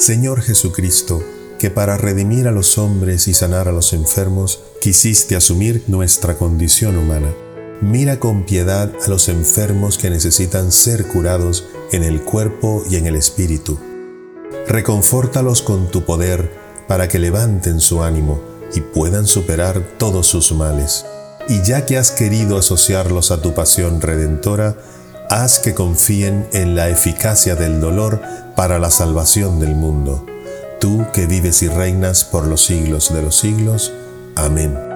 Señor Jesucristo, que para redimir a los hombres y sanar a los enfermos, quisiste asumir nuestra condición humana. Mira con piedad a los enfermos que necesitan ser curados en el cuerpo y en el espíritu. Reconfórtalos con tu poder para que levanten su ánimo y puedan superar todos sus males. Y ya que has querido asociarlos a tu pasión redentora, haz que confíen en la eficacia del dolor para la salvación del mundo. Tú que vives y reinas por los siglos de los siglos. Amén.